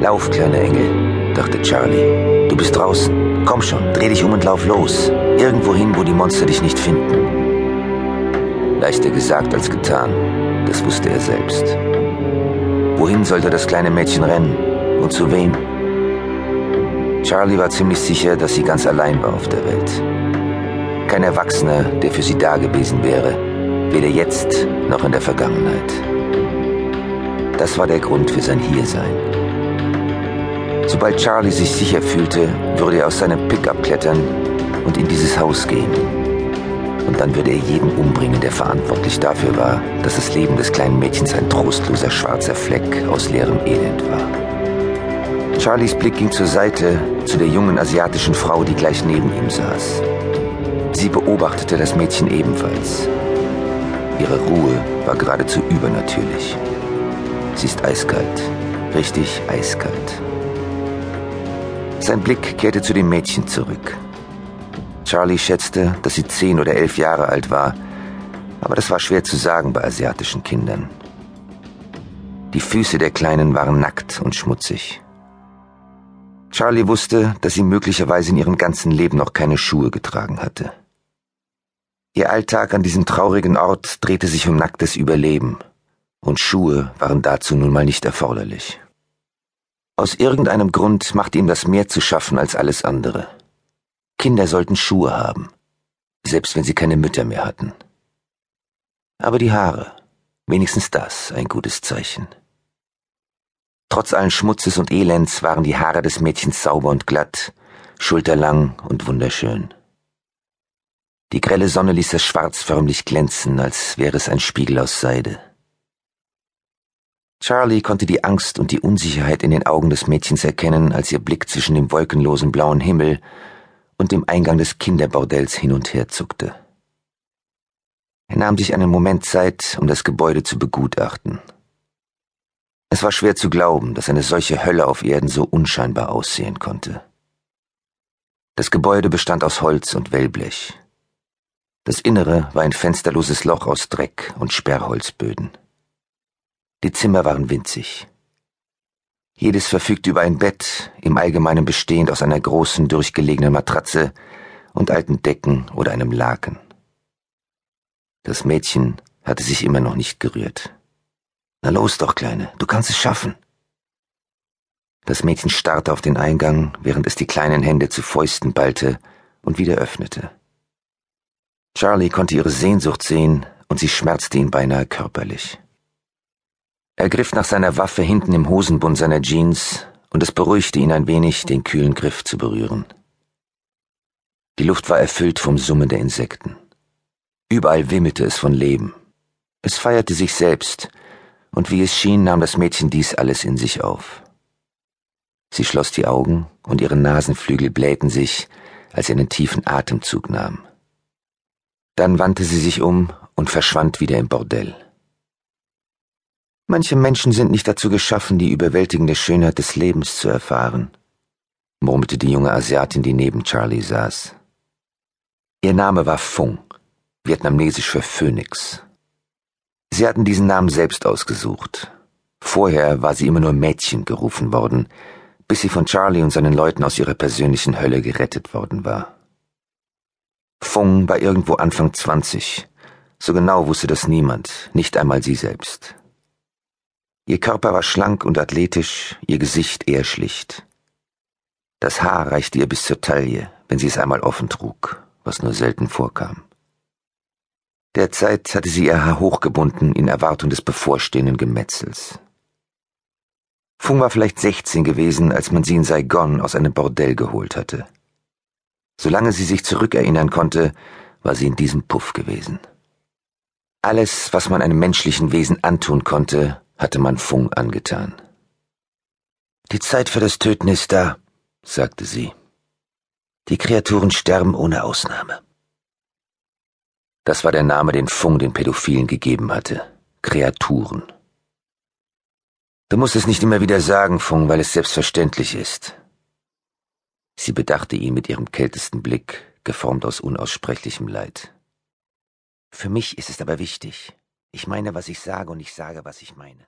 Lauf, kleiner Engel, dachte Charlie. Du bist draußen. Komm schon, dreh dich um und lauf los. Irgendwohin, wo die Monster dich nicht finden. Leichter gesagt als getan, das wusste er selbst. Wohin sollte das kleine Mädchen rennen? Und zu wem? Charlie war ziemlich sicher, dass sie ganz allein war auf der Welt. Kein Erwachsener, der für sie da gewesen wäre, weder jetzt noch in der Vergangenheit. Das war der Grund für sein Hiersein. Sobald Charlie sich sicher fühlte, würde er aus seinem Pickup klettern und in dieses Haus gehen. Und dann würde er jeden umbringen, der verantwortlich dafür war, dass das Leben des kleinen Mädchens ein trostloser schwarzer Fleck aus leerem Elend war. Charlies Blick ging zur Seite zu der jungen asiatischen Frau, die gleich neben ihm saß. Sie beobachtete das Mädchen ebenfalls. Ihre Ruhe war geradezu übernatürlich. Sie ist eiskalt, richtig eiskalt. Sein Blick kehrte zu dem Mädchen zurück. Charlie schätzte, dass sie zehn oder elf Jahre alt war, aber das war schwer zu sagen bei asiatischen Kindern. Die Füße der Kleinen waren nackt und schmutzig. Charlie wusste, dass sie möglicherweise in ihrem ganzen Leben noch keine Schuhe getragen hatte. Ihr Alltag an diesem traurigen Ort drehte sich um nacktes Überleben, und Schuhe waren dazu nun mal nicht erforderlich. Aus irgendeinem Grund machte ihm das mehr zu schaffen als alles andere. Kinder sollten Schuhe haben, selbst wenn sie keine Mütter mehr hatten. Aber die Haare, wenigstens das ein gutes Zeichen. Trotz allen Schmutzes und Elends waren die Haare des Mädchens sauber und glatt, schulterlang und wunderschön. Die grelle Sonne ließ das Schwarz förmlich glänzen, als wäre es ein Spiegel aus Seide. Charlie konnte die Angst und die Unsicherheit in den Augen des Mädchens erkennen, als ihr Blick zwischen dem wolkenlosen blauen Himmel und dem Eingang des Kinderbordells hin und her zuckte. Er nahm sich einen Moment Zeit, um das Gebäude zu begutachten. Es war schwer zu glauben, dass eine solche Hölle auf Erden so unscheinbar aussehen konnte. Das Gebäude bestand aus Holz und Wellblech. Das Innere war ein fensterloses Loch aus Dreck und Sperrholzböden. Die Zimmer waren winzig. Jedes verfügte über ein Bett, im Allgemeinen bestehend aus einer großen, durchgelegenen Matratze und alten Decken oder einem Laken. Das Mädchen hatte sich immer noch nicht gerührt. Na los doch, Kleine, du kannst es schaffen. Das Mädchen starrte auf den Eingang, während es die kleinen Hände zu Fäusten ballte und wieder öffnete. Charlie konnte ihre Sehnsucht sehen und sie schmerzte ihn beinahe körperlich. Er griff nach seiner Waffe hinten im Hosenbund seiner Jeans und es beruhigte ihn ein wenig, den kühlen Griff zu berühren. Die Luft war erfüllt vom Summen der Insekten. Überall wimmelte es von Leben. Es feierte sich selbst, und wie es schien, nahm das Mädchen dies alles in sich auf. Sie schloss die Augen und ihre Nasenflügel blähten sich, als er einen tiefen Atemzug nahm. Dann wandte sie sich um und verschwand wieder im Bordell. Manche Menschen sind nicht dazu geschaffen, die überwältigende Schönheit des Lebens zu erfahren, murmelte die junge Asiatin, die neben Charlie saß. Ihr Name war Fung, vietnamesisch für Phönix. Sie hatten diesen Namen selbst ausgesucht. Vorher war sie immer nur Mädchen gerufen worden, bis sie von Charlie und seinen Leuten aus ihrer persönlichen Hölle gerettet worden war. Fung war irgendwo Anfang zwanzig. So genau wusste das niemand, nicht einmal sie selbst. Ihr Körper war schlank und athletisch, ihr Gesicht eher schlicht. Das Haar reichte ihr bis zur Taille, wenn sie es einmal offen trug, was nur selten vorkam. Derzeit hatte sie ihr Haar hochgebunden in Erwartung des bevorstehenden Gemetzels. Fung war vielleicht sechzehn gewesen, als man sie in Saigon aus einem Bordell geholt hatte. Solange sie sich zurückerinnern konnte, war sie in diesem Puff gewesen. Alles, was man einem menschlichen Wesen antun konnte, hatte man Fung angetan. Die Zeit für das Töten ist da, sagte sie. Die Kreaturen sterben ohne Ausnahme. Das war der Name, den Fung den Pädophilen gegeben hatte. Kreaturen. Du musst es nicht immer wieder sagen, Fung, weil es selbstverständlich ist. Sie bedachte ihn mit ihrem kältesten Blick, geformt aus unaussprechlichem Leid. Für mich ist es aber wichtig. Ich meine, was ich sage und ich sage, was ich meine.